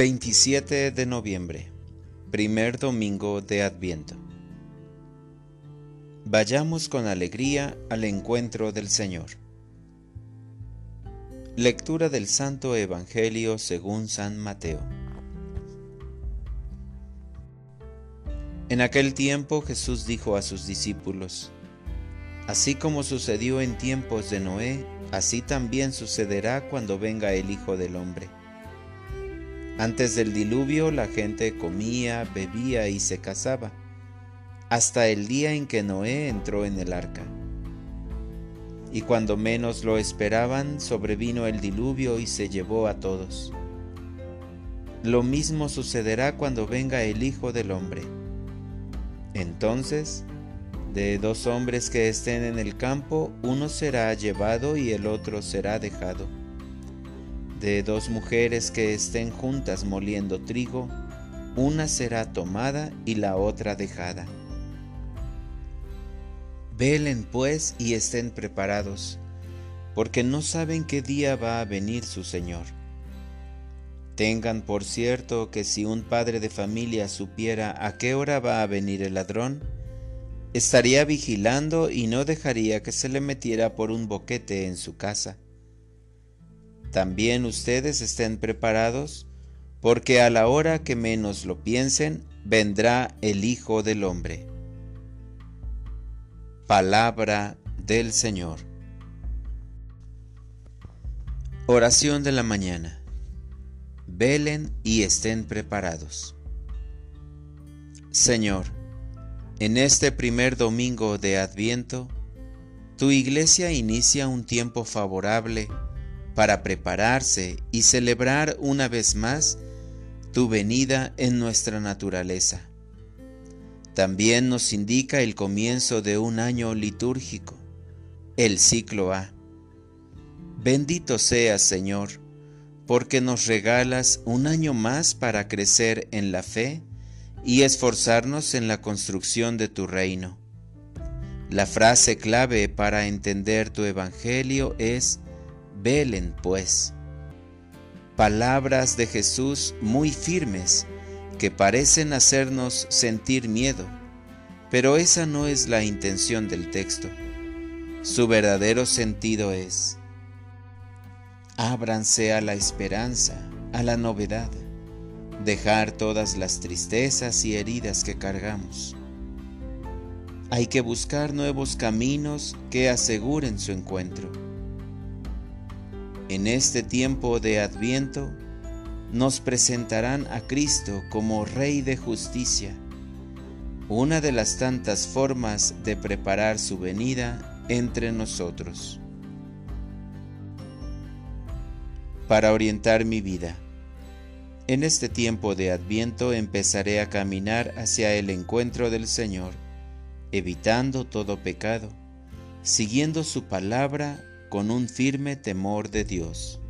27 de noviembre, primer domingo de Adviento. Vayamos con alegría al encuentro del Señor. Lectura del Santo Evangelio según San Mateo. En aquel tiempo Jesús dijo a sus discípulos, Así como sucedió en tiempos de Noé, así también sucederá cuando venga el Hijo del Hombre. Antes del diluvio la gente comía, bebía y se casaba, hasta el día en que Noé entró en el arca. Y cuando menos lo esperaban, sobrevino el diluvio y se llevó a todos. Lo mismo sucederá cuando venga el Hijo del Hombre. Entonces, de dos hombres que estén en el campo, uno será llevado y el otro será dejado de dos mujeres que estén juntas moliendo trigo, una será tomada y la otra dejada. Velen pues y estén preparados, porque no saben qué día va a venir su Señor. Tengan por cierto que si un padre de familia supiera a qué hora va a venir el ladrón, estaría vigilando y no dejaría que se le metiera por un boquete en su casa también ustedes estén preparados, porque a la hora que menos lo piensen, vendrá el Hijo del Hombre. Palabra del Señor. Oración de la mañana. Velen y estén preparados. Señor, en este primer domingo de Adviento, tu iglesia inicia un tiempo favorable para prepararse y celebrar una vez más tu venida en nuestra naturaleza. También nos indica el comienzo de un año litúrgico, el ciclo A. Bendito seas, Señor, porque nos regalas un año más para crecer en la fe y esforzarnos en la construcción de tu reino. La frase clave para entender tu Evangelio es Velen pues. Palabras de Jesús muy firmes que parecen hacernos sentir miedo, pero esa no es la intención del texto. Su verdadero sentido es, ábranse a la esperanza, a la novedad, dejar todas las tristezas y heridas que cargamos. Hay que buscar nuevos caminos que aseguren su encuentro en este tiempo de Adviento, nos presentarán a Cristo como Rey de justicia, una de las tantas formas de preparar su venida entre nosotros. Para orientar mi vida, en este tiempo de Adviento empezaré a caminar hacia el encuentro del Señor, evitando todo pecado, siguiendo su palabra con un firme temor de Dios.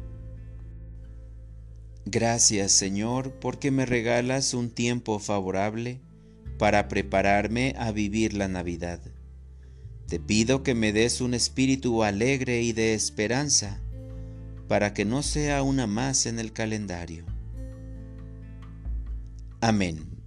Gracias Señor porque me regalas un tiempo favorable para prepararme a vivir la Navidad. Te pido que me des un espíritu alegre y de esperanza para que no sea una más en el calendario. Amén.